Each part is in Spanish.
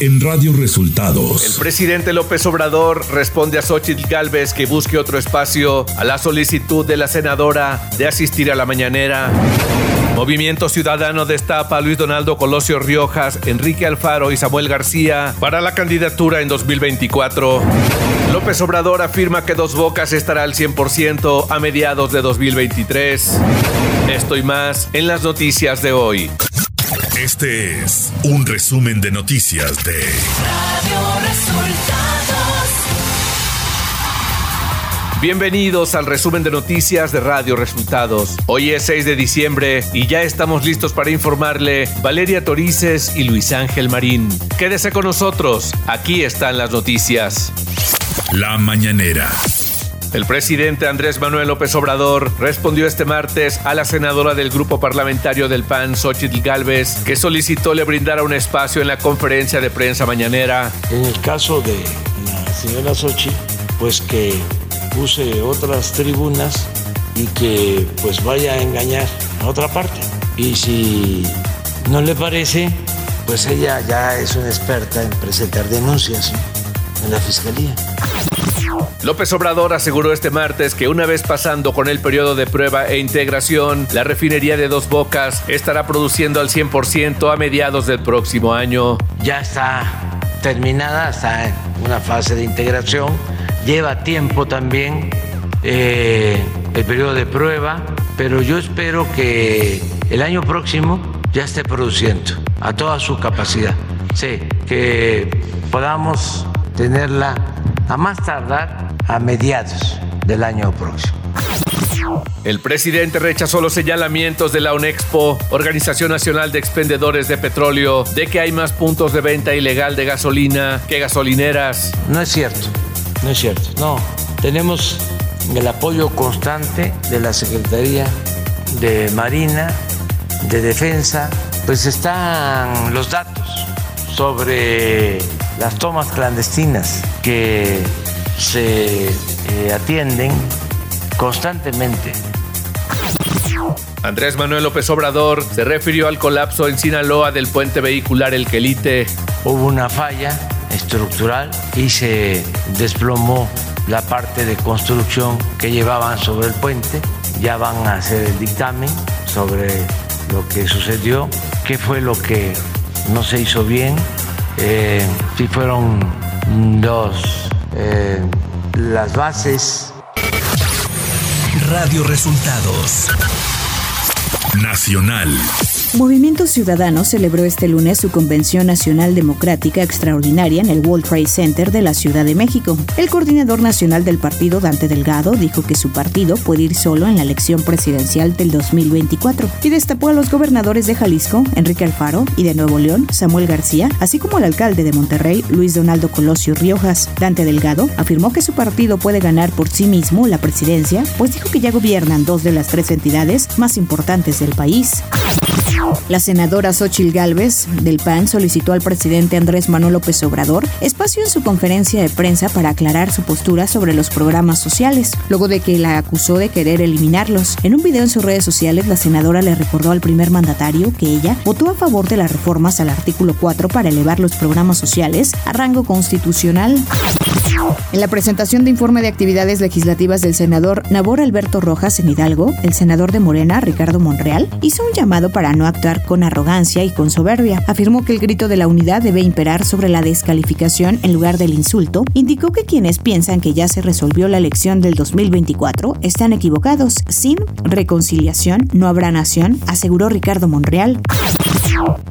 en Radio Resultados. El presidente López Obrador responde a Xochitl Galvez que busque otro espacio a la solicitud de la senadora de asistir a la mañanera. Movimiento Ciudadano destapa a Luis Donaldo Colosio Riojas, Enrique Alfaro y Samuel García para la candidatura en 2024. López Obrador afirma que Dos Bocas estará al 100% a mediados de 2023. Esto y más en las noticias de hoy. Este es un resumen de noticias de Radio Resultados. Bienvenidos al resumen de noticias de Radio Resultados. Hoy es 6 de diciembre y ya estamos listos para informarle Valeria Torices y Luis Ángel Marín. Quédese con nosotros, aquí están las noticias. La mañanera. El presidente Andrés Manuel López Obrador respondió este martes a la senadora del grupo parlamentario del PAN, Xochitl Galvez, que solicitó le brindara un espacio en la conferencia de prensa mañanera. En el caso de la señora Xochitl, pues que use otras tribunas y que pues vaya a engañar a otra parte. Y si no le parece, pues ella ya es una experta en presentar denuncias en la fiscalía. López Obrador aseguró este martes que una vez pasando con el periodo de prueba e integración, la refinería de Dos Bocas estará produciendo al 100% a mediados del próximo año. Ya está terminada, está en una fase de integración, lleva tiempo también eh, el periodo de prueba, pero yo espero que el año próximo ya esté produciendo a toda su capacidad. Sí, que podamos tenerla a más tardar a mediados del año próximo. El presidente rechazó los señalamientos de la UNEXPO, Organización Nacional de Expendedores de Petróleo, de que hay más puntos de venta ilegal de gasolina que gasolineras. No es cierto, no es cierto. No, tenemos el apoyo constante de la Secretaría de Marina, de Defensa, pues están los datos sobre las tomas clandestinas que se eh, atienden constantemente. Andrés Manuel López Obrador se refirió al colapso en Sinaloa del puente vehicular El Quelite. Hubo una falla estructural y se desplomó la parte de construcción que llevaban sobre el puente. Ya van a hacer el dictamen sobre lo que sucedió, qué fue lo que no se hizo bien, eh, si fueron dos eh, las bases. Radio Resultados. Nacional. Movimiento Ciudadano celebró este lunes su Convención Nacional Democrática Extraordinaria en el World Trade Center de la Ciudad de México. El coordinador nacional del partido, Dante Delgado, dijo que su partido puede ir solo en la elección presidencial del 2024 y destapó a los gobernadores de Jalisco, Enrique Alfaro, y de Nuevo León, Samuel García, así como al alcalde de Monterrey, Luis Donaldo Colosio Riojas. Dante Delgado afirmó que su partido puede ganar por sí mismo la presidencia, pues dijo que ya gobiernan dos de las tres entidades más importantes del país. La senadora Xochil Gálvez del PAN solicitó al presidente Andrés Manuel López Obrador espacio en su conferencia de prensa para aclarar su postura sobre los programas sociales, luego de que la acusó de querer eliminarlos. En un video en sus redes sociales, la senadora le recordó al primer mandatario que ella votó a favor de las reformas al artículo 4 para elevar los programas sociales a rango constitucional. En la presentación de informe de actividades legislativas del senador Nabor Alberto Rojas en Hidalgo, el senador de Morena, Ricardo Monreal, hizo un llamado para no actuar con arrogancia y con soberbia. Afirmó que el grito de la unidad debe imperar sobre la descalificación en lugar del insulto. Indicó que quienes piensan que ya se resolvió la elección del 2024 están equivocados. Sin reconciliación no habrá nación, aseguró Ricardo Monreal.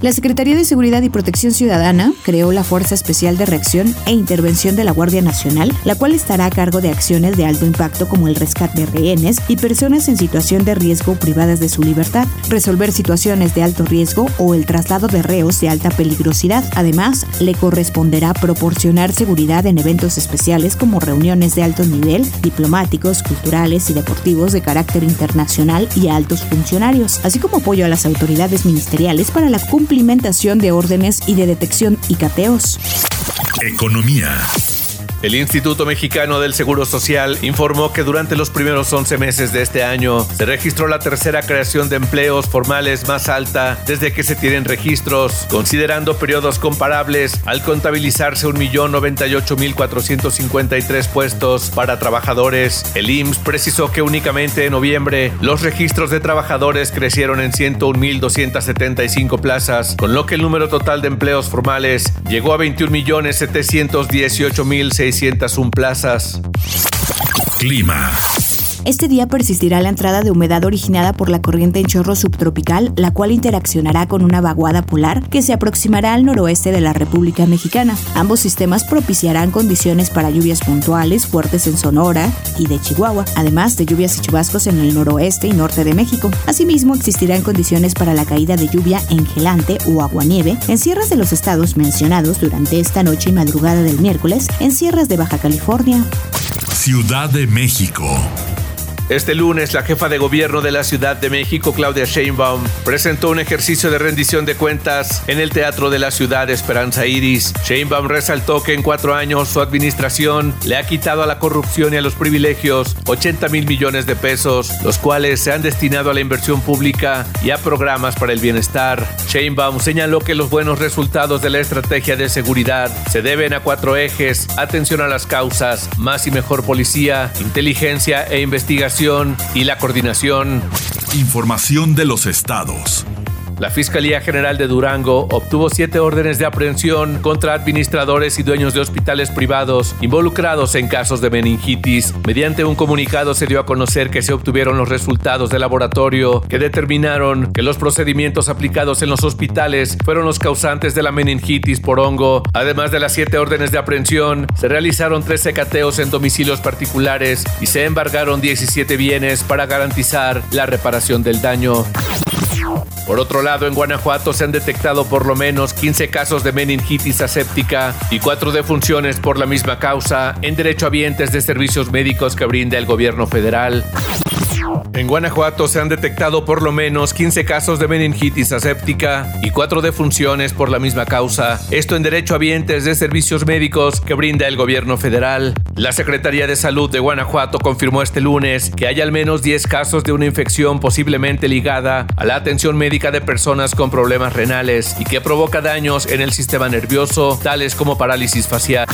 La Secretaría de Seguridad y Protección Ciudadana creó la Fuerza Especial de Reacción e Intervención de la Guardia Nacional, la cual estará a cargo de acciones de alto impacto como el rescate de rehenes y personas en situación de riesgo privadas de su libertad, resolver situaciones de alto riesgo o el traslado de reos de alta peligrosidad. Además, le corresponderá proporcionar seguridad en eventos especiales como reuniones de alto nivel, diplomáticos, culturales y deportivos de carácter internacional y a altos funcionarios, así como apoyo a las autoridades ministeriales para la cumplimentación de órdenes y de detección y cateos. Economía. El Instituto Mexicano del Seguro Social informó que durante los primeros 11 meses de este año se registró la tercera creación de empleos formales más alta desde que se tienen registros, considerando periodos comparables al contabilizarse 1.098.453 puestos para trabajadores. El IMSS precisó que únicamente en noviembre los registros de trabajadores crecieron en 101.275 plazas, con lo que el número total de empleos formales llegó a 21.718.601 plazas. Clima. Este día persistirá la entrada de humedad originada por la corriente en chorro subtropical, la cual interaccionará con una vaguada polar que se aproximará al noroeste de la República Mexicana. Ambos sistemas propiciarán condiciones para lluvias puntuales fuertes en Sonora y de Chihuahua, además de lluvias y chubascos en el noroeste y norte de México. Asimismo, existirán condiciones para la caída de lluvia engelante o aguanieve en sierras de los estados mencionados durante esta noche y madrugada del miércoles en sierras de Baja California. Ciudad de México. Este lunes, la jefa de gobierno de la Ciudad de México, Claudia Sheinbaum, presentó un ejercicio de rendición de cuentas en el Teatro de la Ciudad Esperanza Iris. Sheinbaum resaltó que en cuatro años su administración le ha quitado a la corrupción y a los privilegios 80 mil millones de pesos, los cuales se han destinado a la inversión pública y a programas para el bienestar. Sheinbaum señaló que los buenos resultados de la estrategia de seguridad se deben a cuatro ejes, atención a las causas, más y mejor policía, inteligencia e investigación y la coordinación. Información de los estados. La Fiscalía General de Durango obtuvo siete órdenes de aprehensión contra administradores y dueños de hospitales privados involucrados en casos de meningitis. Mediante un comunicado se dio a conocer que se obtuvieron los resultados del laboratorio que determinaron que los procedimientos aplicados en los hospitales fueron los causantes de la meningitis por hongo. Además de las siete órdenes de aprehensión, se realizaron 13 cateos en domicilios particulares y se embargaron 17 bienes para garantizar la reparación del daño. Por otro lado, en Guanajuato se han detectado por lo menos 15 casos de meningitis aséptica y cuatro defunciones por la misma causa en derechohabientes de servicios médicos que brinda el gobierno federal. En Guanajuato se han detectado por lo menos 15 casos de meningitis aséptica y 4 defunciones por la misma causa. Esto en derecho a vientes de servicios médicos que brinda el gobierno federal. La Secretaría de Salud de Guanajuato confirmó este lunes que hay al menos 10 casos de una infección posiblemente ligada a la atención médica de personas con problemas renales y que provoca daños en el sistema nervioso, tales como parálisis facial.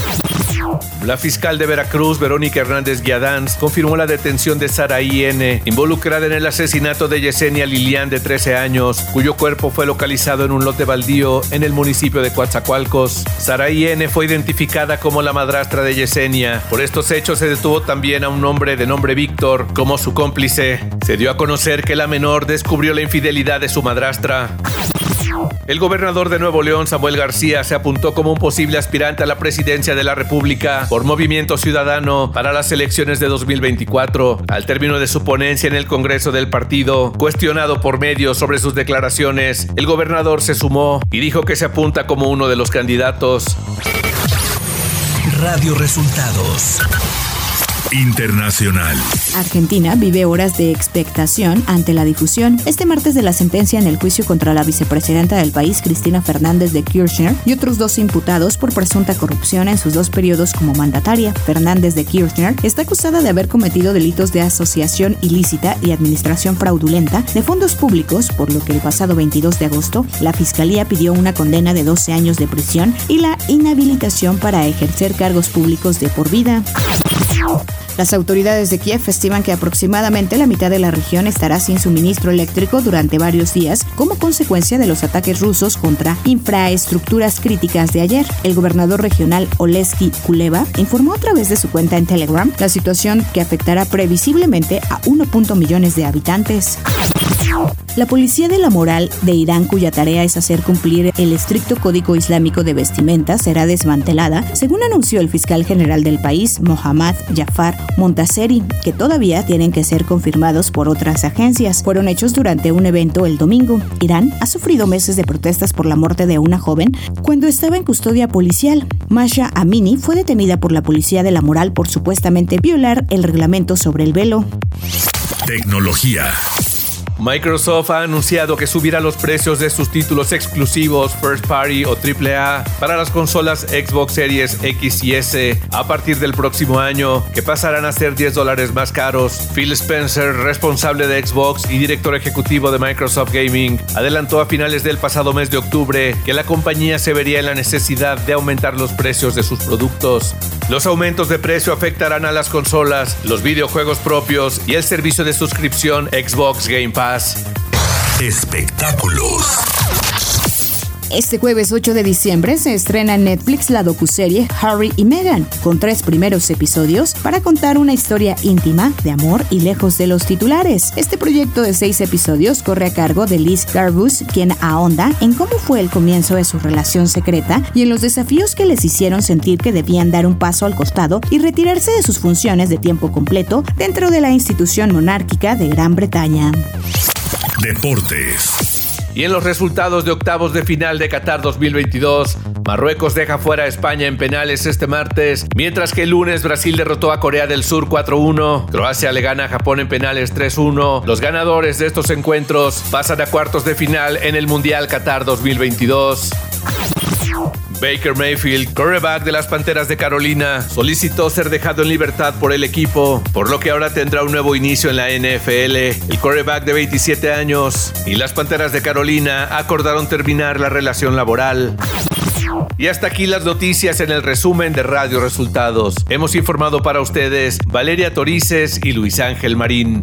La fiscal de Veracruz, Verónica Hernández Guiadans, confirmó la detención de Sara I.N., involucrada en el asesinato de Yesenia Lilian, de 13 años, cuyo cuerpo fue localizado en un lote baldío en el municipio de Coatzacoalcos. Sara I.N. fue identificada como la madrastra de Yesenia. Por estos hechos se detuvo también a un hombre de nombre Víctor como su cómplice. Se dio a conocer que la menor descubrió la infidelidad de su madrastra. El gobernador de Nuevo León, Samuel García, se apuntó como un posible aspirante a la presidencia de la República por Movimiento Ciudadano para las elecciones de 2024. Al término de su ponencia en el Congreso del partido, cuestionado por medios sobre sus declaraciones, el gobernador se sumó y dijo que se apunta como uno de los candidatos. Radio Resultados. Internacional. Argentina vive horas de expectación ante la difusión este martes de la sentencia en el juicio contra la vicepresidenta del país, Cristina Fernández de Kirchner, y otros dos imputados por presunta corrupción en sus dos periodos como mandataria. Fernández de Kirchner está acusada de haber cometido delitos de asociación ilícita y administración fraudulenta de fondos públicos, por lo que el pasado 22 de agosto la Fiscalía pidió una condena de 12 años de prisión y la inhabilitación para ejercer cargos públicos de por vida. Las autoridades de Kiev estiman que aproximadamente la mitad de la región estará sin suministro eléctrico durante varios días como consecuencia de los ataques rusos contra infraestructuras críticas de ayer. El gobernador regional Oleski Kuleva informó a través de su cuenta en Telegram la situación que afectará previsiblemente a 1. millones de habitantes. La Policía de la Moral de Irán, cuya tarea es hacer cumplir el estricto código islámico de vestimenta, será desmantelada, según anunció el fiscal general del país, Mohammad Jafar Montaseri, que todavía tienen que ser confirmados por otras agencias. Fueron hechos durante un evento el domingo. Irán ha sufrido meses de protestas por la muerte de una joven cuando estaba en custodia policial. Masha Amini fue detenida por la Policía de la Moral por supuestamente violar el reglamento sobre el velo. Tecnología. Microsoft ha anunciado que subirá los precios de sus títulos exclusivos First Party o AAA para las consolas Xbox Series X y S a partir del próximo año, que pasarán a ser 10 dólares más caros. Phil Spencer, responsable de Xbox y director ejecutivo de Microsoft Gaming, adelantó a finales del pasado mes de octubre que la compañía se vería en la necesidad de aumentar los precios de sus productos. Los aumentos de precio afectarán a las consolas, los videojuegos propios y el servicio de suscripción Xbox Game Pass. Espectáculos. Este jueves 8 de diciembre se estrena en Netflix la docuserie Harry y Meghan, con tres primeros episodios para contar una historia íntima de amor y lejos de los titulares. Este proyecto de seis episodios corre a cargo de Liz Garbus, quien ahonda en cómo fue el comienzo de su relación secreta y en los desafíos que les hicieron sentir que debían dar un paso al costado y retirarse de sus funciones de tiempo completo dentro de la institución monárquica de Gran Bretaña. Deportes. Y en los resultados de octavos de final de Qatar 2022, Marruecos deja fuera a España en penales este martes, mientras que el lunes Brasil derrotó a Corea del Sur 4-1, Croacia le gana a Japón en penales 3-1. Los ganadores de estos encuentros pasan a cuartos de final en el Mundial Qatar 2022. Baker Mayfield, quarterback de las Panteras de Carolina, solicitó ser dejado en libertad por el equipo, por lo que ahora tendrá un nuevo inicio en la NFL. El quarterback de 27 años y las Panteras de Carolina acordaron terminar la relación laboral. Y hasta aquí las noticias en el resumen de Radio Resultados. Hemos informado para ustedes Valeria Torices y Luis Ángel Marín.